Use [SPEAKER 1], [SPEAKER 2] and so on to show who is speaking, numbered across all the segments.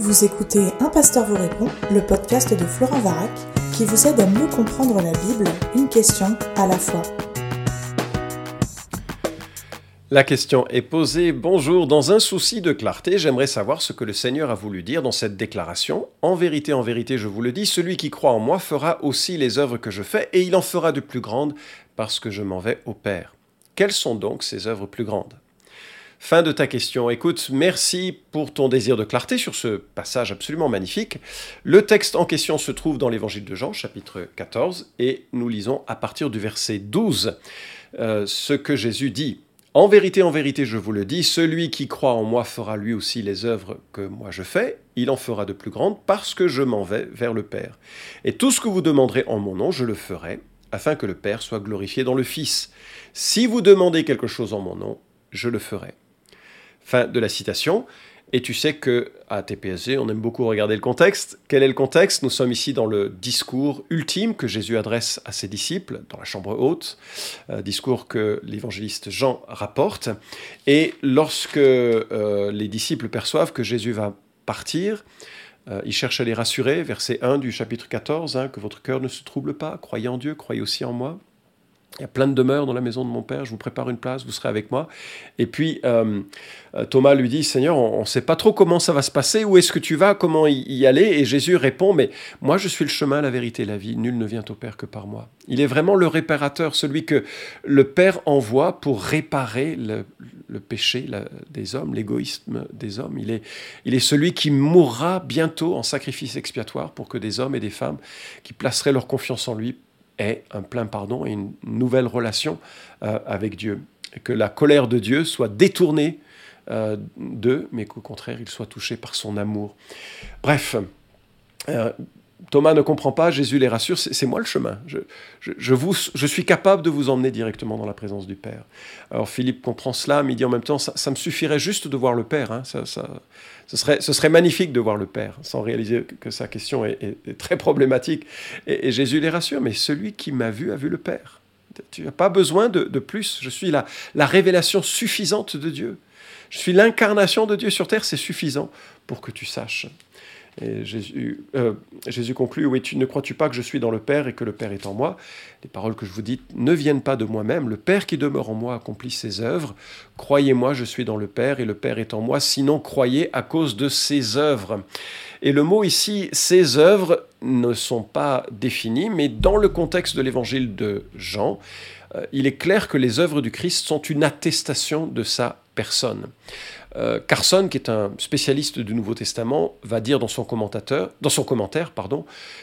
[SPEAKER 1] Vous écoutez Un pasteur vous répond, le podcast de Florent Varac, qui vous aide à mieux comprendre la Bible, une question à la fois.
[SPEAKER 2] La question est posée. Bonjour, dans un souci de clarté, j'aimerais savoir ce que le Seigneur a voulu dire dans cette déclaration. En vérité, en vérité, je vous le dis, celui qui croit en moi fera aussi les œuvres que je fais, et il en fera de plus grandes, parce que je m'en vais au Père. Quelles sont donc ces œuvres plus grandes? Fin de ta question. Écoute, merci pour ton désir de clarté sur ce passage absolument magnifique. Le texte en question se trouve dans l'évangile de Jean, chapitre 14, et nous lisons à partir du verset 12 euh, ce que Jésus dit. En vérité, en vérité, je vous le dis, celui qui croit en moi fera lui aussi les œuvres que moi je fais, il en fera de plus grandes, parce que je m'en vais vers le Père. Et tout ce que vous demanderez en mon nom, je le ferai, afin que le Père soit glorifié dans le Fils. Si vous demandez quelque chose en mon nom, je le ferai. Fin de la citation. Et tu sais que à TPSG, on aime beaucoup regarder le contexte. Quel est le contexte? Nous sommes ici dans le discours ultime que Jésus adresse à ses disciples dans la chambre haute, euh, discours que l'évangéliste Jean rapporte. Et lorsque euh, les disciples perçoivent que Jésus va partir, euh, ils cherchent à les rassurer. Verset 1 du chapitre 14, hein, que votre cœur ne se trouble pas, croyez en Dieu, croyez aussi en moi. Il y a plein de demeures dans la maison de mon Père, je vous prépare une place, vous serez avec moi. Et puis euh, euh, Thomas lui dit, Seigneur, on ne sait pas trop comment ça va se passer, où est-ce que tu vas, comment y aller? Et Jésus répond, mais moi je suis le chemin, la vérité, la vie, nul ne vient au Père que par moi. Il est vraiment le réparateur, celui que le Père envoie pour réparer le, péché des hommes, l'égoïsme des hommes. Il est, il est celui qui mourra bientôt en sacrifice expiatoire pour que des hommes et des femmes qui placeraient leur confiance en lui est un plein pardon et une nouvelle relation euh, avec Dieu. Que la colère de Dieu soit détournée euh, d'eux, mais qu'au contraire, il soit touché par son amour. Bref, euh, Thomas ne comprend pas, Jésus les rassure, c'est moi le chemin. Je, vous, je suis capable de vous emmener directement dans la présence du Père. Alors Philippe comprend cela, mais il dit en même temps, ça, me suffirait juste de voir le Père. Hein. Ça, ça, ce, serait, ce serait magnifique de voir le Père, sans réaliser que sa question est, très problématique. Et, Jésus les rassure, mais celui qui m'a vu a vu le Père. Tu n'as pas besoin de, plus. Je suis la révélation suffisante de Dieu. Je suis l'incarnation de Dieu sur terre, c'est suffisant pour que tu saches et Jésus, euh, conclut, oui, ne crois-tu pas que je suis dans le Père et que le Père est en moi? Les paroles que je vous dis ne viennent pas de moi-même. Le Père qui demeure en moi accomplit ses œuvres. Croyez-moi, je suis dans le Père et le Père est en moi. Sinon, croyez à cause de ses œuvres. Et le mot ici, ses œuvres, ne sont pas définies, mais dans le contexte de l'évangile de Jean, euh, il est clair que les œuvres du Christ sont une attestation de sa Euh, Carson, qui est un spécialiste du Nouveau Testament, va dire dans son, commentaire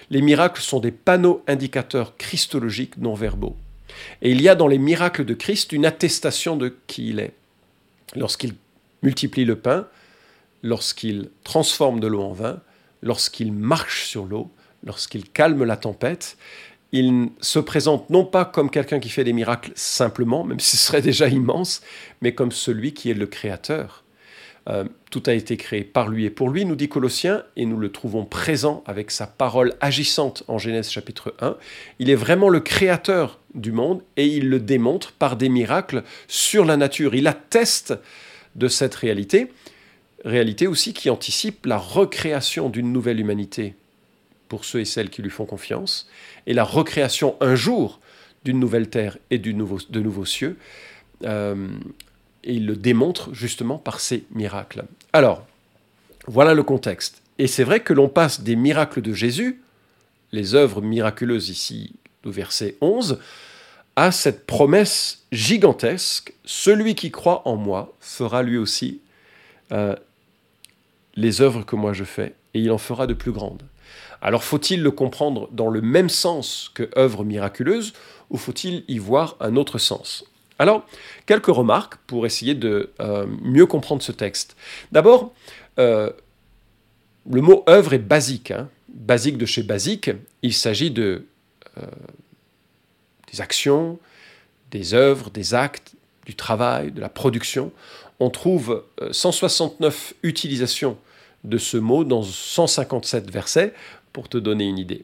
[SPEAKER 2] Les miracles sont des panneaux indicateurs christologiques non verbaux. Et il y a dans les miracles de Christ une attestation de qui il est. Lorsqu'il multiplie le pain, lorsqu'il transforme de l'eau en vin, lorsqu'il marche sur l'eau, lorsqu'il calme la tempête, il se présente non pas comme quelqu'un qui fait des miracles simplement, même si ce serait déjà immense, mais comme celui qui est le Créateur, euh, tout a été créé par lui et pour lui, nous dit Colossiens, et nous le trouvons présent avec sa parole agissante en Genèse chapitre 1. Il est vraiment le créateur du monde et il le démontre par des miracles sur la nature. Il atteste de cette réalité, réalité aussi qui anticipe la recréation d'une nouvelle humanité pour ceux et celles qui lui font confiance, et la recréation un jour d'une nouvelle terre et de nouveaux cieux. Euh, et il le démontre justement par ses miracles. Alors, voilà le contexte. Et c'est vrai que l'on passe des miracles de Jésus, les œuvres miraculeuses ici au verset 11, à cette promesse gigantesque, celui qui croit en moi fera lui aussi euh, les œuvres que moi je fais, et il en fera de plus grandes. Alors faut-il le comprendre dans le même sens que œuvre miraculeuse, ou faut-il y voir un autre sens? Alors, quelques remarques pour essayer de euh, mieux comprendre ce texte. D'abord, euh, le mot œuvre est basique, hein. basique de chez basique. Il s'agit de euh, des actions, des œuvres, des actes, du travail, de la production. On trouve 169 utilisations de ce mot dans 157 versets pour te donner une idée.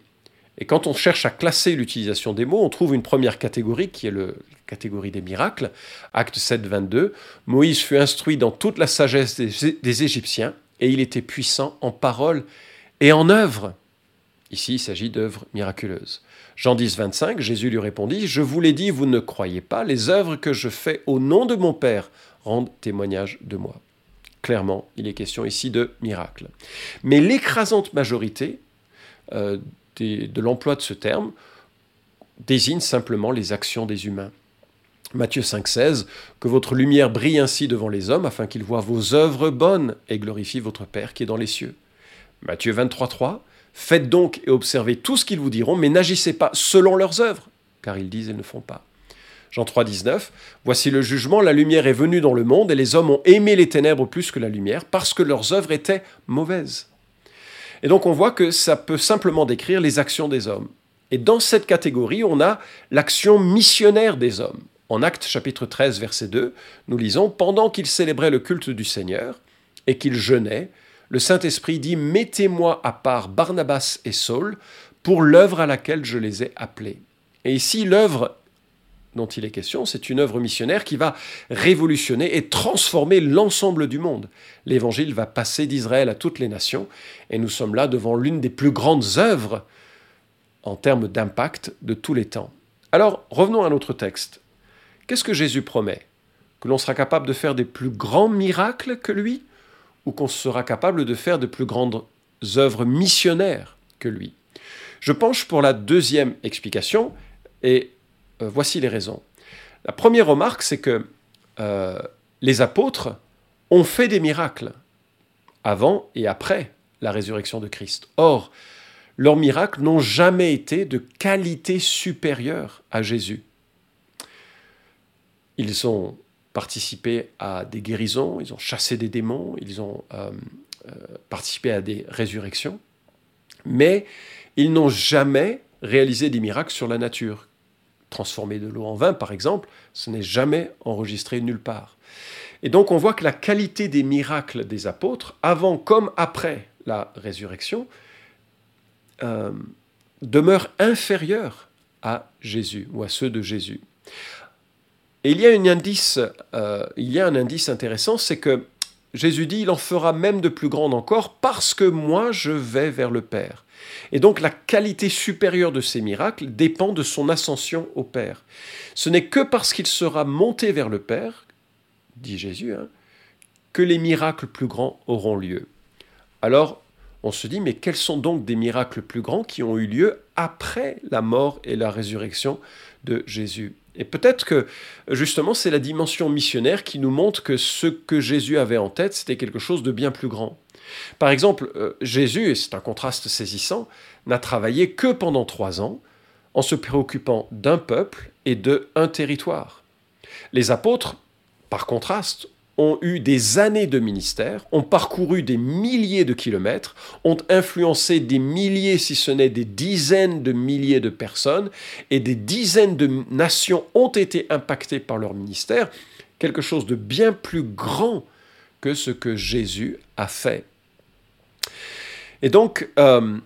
[SPEAKER 2] Et quand on cherche à classer l'utilisation des mots, on trouve une première catégorie qui est la catégorie des miracles. Acte 7, 22. Moïse fut instruit dans toute la sagesse des, Égyptiens et il était puissant en parole et en œuvre. Ici, il s'agit d'œuvres miraculeuses. Jean 10, 25, Jésus lui répondit, Je vous l'ai dit, vous ne croyez pas, les œuvres que je fais au nom de mon Père rendent témoignage de moi. Clairement, il est question ici de miracles. Mais l'écrasante majorité euh, de l'emploi de ce terme désigne simplement les actions des humains. Matthieu 5,16 Que votre lumière brille ainsi devant les hommes, afin qu'ils voient vos œuvres bonnes et glorifient votre Père qui est dans les cieux. Matthieu 23,3 Faites donc et observez tout ce qu'ils vous diront, mais n'agissez pas selon leurs œuvres, car ils disent et ne font pas. Jean 3, 19, Voici le jugement, la lumière est venue dans le monde, et les hommes ont aimé les ténèbres plus que la lumière, parce que leurs œuvres étaient mauvaises. Et donc on voit que ça peut simplement décrire les actions des hommes. Et dans cette catégorie, on a l'action missionnaire des hommes. En Actes chapitre 13, verset 2, nous lisons Pendant qu'ils célébraient le culte du Seigneur et qu'ils jeûnaient, le Saint-Esprit dit Mettez-moi à part Barnabas et Saul pour l'œuvre à laquelle je les ai appelés. Et ici, l'œuvre dont il est question, c'est une œuvre missionnaire qui va révolutionner et transformer l'ensemble du monde. L'Évangile va passer d'Israël à toutes les nations, et nous sommes là devant l'une des plus grandes œuvres en termes d'impact de tous les temps. Alors, revenons à notre texte. Qu'est-ce que Jésus promet? Que l'on sera capable de faire des plus grands miracles que lui Ou qu'on sera capable de faire de plus grandes œuvres missionnaires que lui? Je penche pour la deuxième explication, et euh, voici les raisons. La première remarque, c'est que euh, les apôtres ont fait des miracles avant et après la résurrection de Christ. Or, leurs miracles n'ont jamais été de qualité supérieure à Jésus. Ils ont participé à des guérisons, ils ont chassé des démons, ils ont euh, participé à des résurrections, mais ils n'ont jamais réalisé des miracles sur la nature, transformer de l'eau en vin, par exemple, ce n'est jamais enregistré nulle part. Et donc on voit que la qualité des miracles des apôtres, avant comme après la résurrection, euh, demeure inférieure à Jésus ou à ceux de Jésus. Et il y a, euh, il y a un indice intéressant, c'est que Jésus dit, il en fera même de plus grandes encore parce que moi je vais vers le Père. Et donc la qualité supérieure de ces miracles dépend de son ascension au Père. Ce n'est que parce qu'il sera monté vers le Père, dit Jésus, hein, que les miracles plus grands auront lieu. Alors, on se dit, mais quels sont donc des miracles plus grands qui ont eu lieu après la mort et la résurrection de Jésus? Et peut-être que justement c'est la dimension missionnaire qui nous montre que ce que Jésus avait en tête, c'était quelque chose de bien plus grand. Par exemple, euh, Jésus, et c'est un contraste saisissant, n'a travaillé que pendant trois ans en se préoccupant d'un peuple et de un territoire. Les apôtres, par contraste, ont eu des années de ministère, ont parcouru des milliers de kilomètres, ont influencé des milliers, si ce n'est des dizaines de milliers de personnes, et des dizaines de nations ont été impactées par leur ministère, quelque chose de bien plus grand que ce que Jésus a fait. Et donc, euh,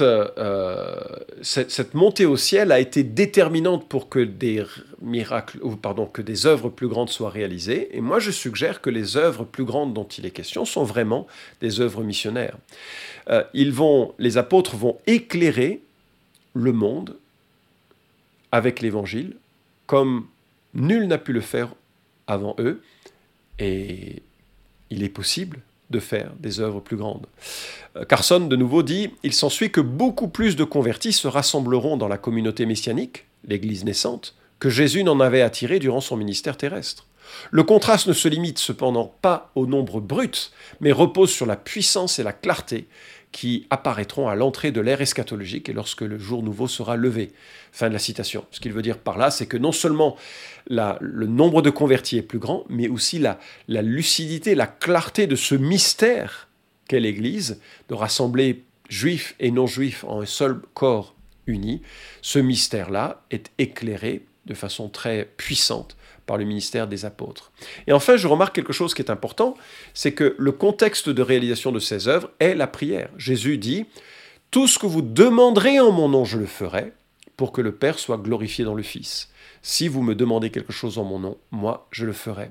[SPEAKER 2] euh, cette, cette, montée au ciel a été déterminante pour que des miracles, ou pardon, que des œuvres plus grandes soient réalisées. Et moi, je suggère que les œuvres plus grandes dont il est question sont vraiment des œuvres missionnaires. Euh, ils vont, les apôtres vont éclairer le monde avec l'Évangile, comme nul n'a pu le faire avant eux. Et il est possible de faire des œuvres plus grandes. Euh, Carson, de nouveau, dit Il s'ensuit que beaucoup plus de convertis se rassembleront dans la communauté messianique, l'Église naissante, que Jésus n'en avait attiré durant son ministère terrestre. Le contraste ne se limite cependant pas au nombre brut, mais repose sur la puissance et la clarté qui apparaîtront à l'entrée de l'ère eschatologique et lorsque le jour nouveau sera levé. Fin de la citation. Ce qu'il veut dire par là, c'est que non seulement le nombre de convertis est plus grand, mais aussi la, la lucidité, la clarté de ce mystère qu'est l'Église, de rassembler juifs et non-juifs en un seul corps uni. Ce mystère-là est éclairé de façon très puissante le ministère des apôtres. Et enfin, je remarque quelque chose qui est important, c'est que le contexte de réalisation de ces œuvres est la prière. Jésus dit, Tout ce que vous demanderez en mon nom, je le ferai, pour que le Père soit glorifié dans le Fils. Si vous me demandez quelque chose en mon nom, moi, je le ferai.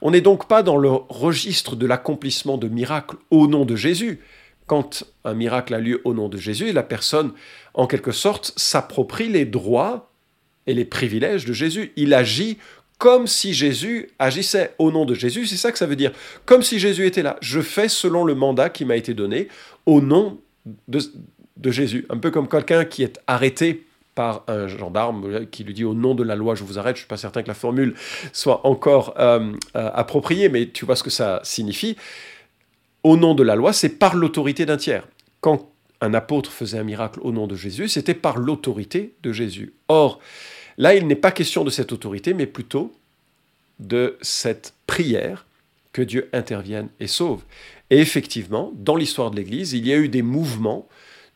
[SPEAKER 2] On n'est donc pas dans le registre de l'accomplissement de miracles au nom de Jésus. Quand un miracle a lieu au nom de Jésus, la personne, en quelque sorte, s'approprie les droits et les privilèges de Jésus. Il agit comme si Jésus agissait au nom de Jésus. C'est ça que ça veut dire. Comme si Jésus était là. Je fais selon le mandat qui m'a été donné au nom de, Jésus. Un peu comme quelqu'un qui est arrêté par un gendarme qui lui dit au nom de la loi je vous arrête. Je ne suis pas certain que la formule soit encore euh, euh, appropriée, mais tu vois ce que ça signifie. Au nom de la loi, c'est par l'autorité d'un tiers. Quand un apôtre faisait un miracle au nom de Jésus, c'était par l'autorité de Jésus. Or, Là, il n'est pas question de cette autorité, mais plutôt de cette prière que Dieu intervienne et sauve. Et effectivement, dans l'histoire de l'Église, il y a eu des mouvements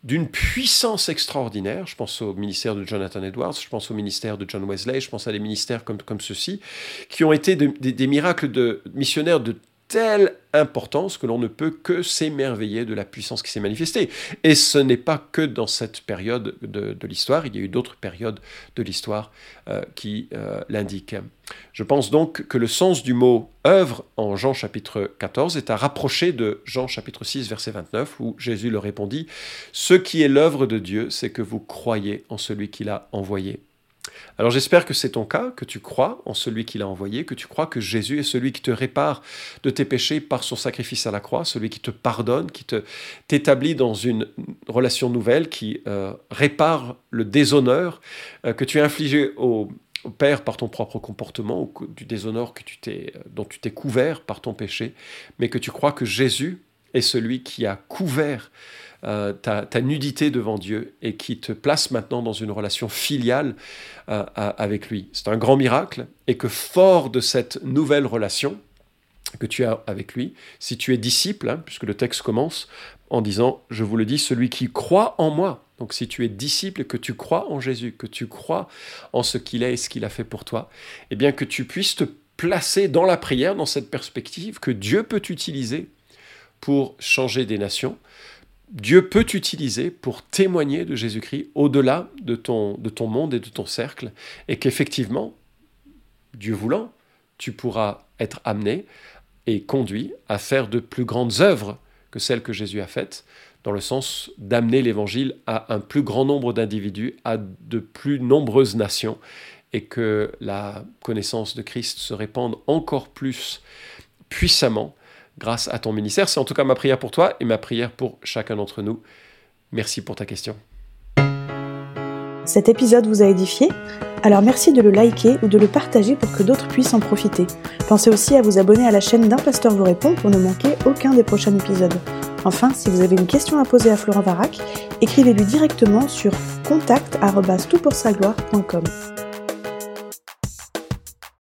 [SPEAKER 2] d'une puissance extraordinaire. Je pense au ministère de Jonathan Edwards, je pense au ministère de John Wesley, je pense à des ministères comme, comme ceux-ci, qui ont été des miracles de missionnaires de telle importance que l'on ne peut que s'émerveiller de la puissance qui s'est manifestée. Et ce n'est pas que dans cette période de, l'histoire, il y a eu d'autres périodes de l'histoire euh, qui euh, l'indiquent. Je pense donc que le sens du mot œuvre en Jean chapitre 14 est à rapprocher de Jean chapitre 6 verset 29 où Jésus leur répondit, Ce qui est l'œuvre de Dieu, c'est que vous croyez en celui qui l'a envoyé. Alors j'espère que c'est ton cas, que tu crois en celui qui l'a envoyé, que tu crois que Jésus est celui qui te répare de tes péchés par son sacrifice à la croix, celui qui te pardonne, qui te t'établit dans une relation nouvelle, qui euh, répare le déshonneur euh, que tu as infligé au, Père par ton propre comportement du déshonneur euh, dont tu t'es couvert par ton péché, mais que tu crois que Jésus est celui qui a couvert euh, ta, nudité devant Dieu et qui te place maintenant dans une relation filiale euh, avec lui. C'est un grand miracle et que fort de cette nouvelle relation que tu as avec lui, si tu es disciple, hein, puisque le texte commence en disant, je vous le dis, celui qui croit en moi. Donc si tu es disciple que tu crois en Jésus, que tu crois en ce qu'il est et ce qu'il a fait pour toi, eh bien que tu puisses te placer dans la prière, dans cette perspective que Dieu peut utiliser pour changer des nations, Dieu peut t'utiliser pour témoigner de Jésus-Christ au-delà de ton, de ton monde et de ton cercle, et qu'effectivement, Dieu voulant, tu pourras être amené et conduit à faire de plus grandes œuvres que celles que Jésus a faites, dans le sens d'amener l'Évangile à un plus grand nombre d'individus, à de plus nombreuses nations, et que la connaissance de Christ se répande encore plus puissamment grâce à ton ministère. C'est en tout cas ma prière pour toi et ma prière pour chacun d'entre nous. Merci pour ta question.
[SPEAKER 1] Cet épisode vous a édifié? Alors merci de le liker ou de le partager pour que d'autres puissent en profiter. Pensez aussi à vous abonner à la chaîne d'un pasteur vous répond pour ne manquer aucun des prochains épisodes. Enfin, si vous avez une question à poser à Florent Varac, écrivez-lui directement sur contact.toutpoursagloire.com.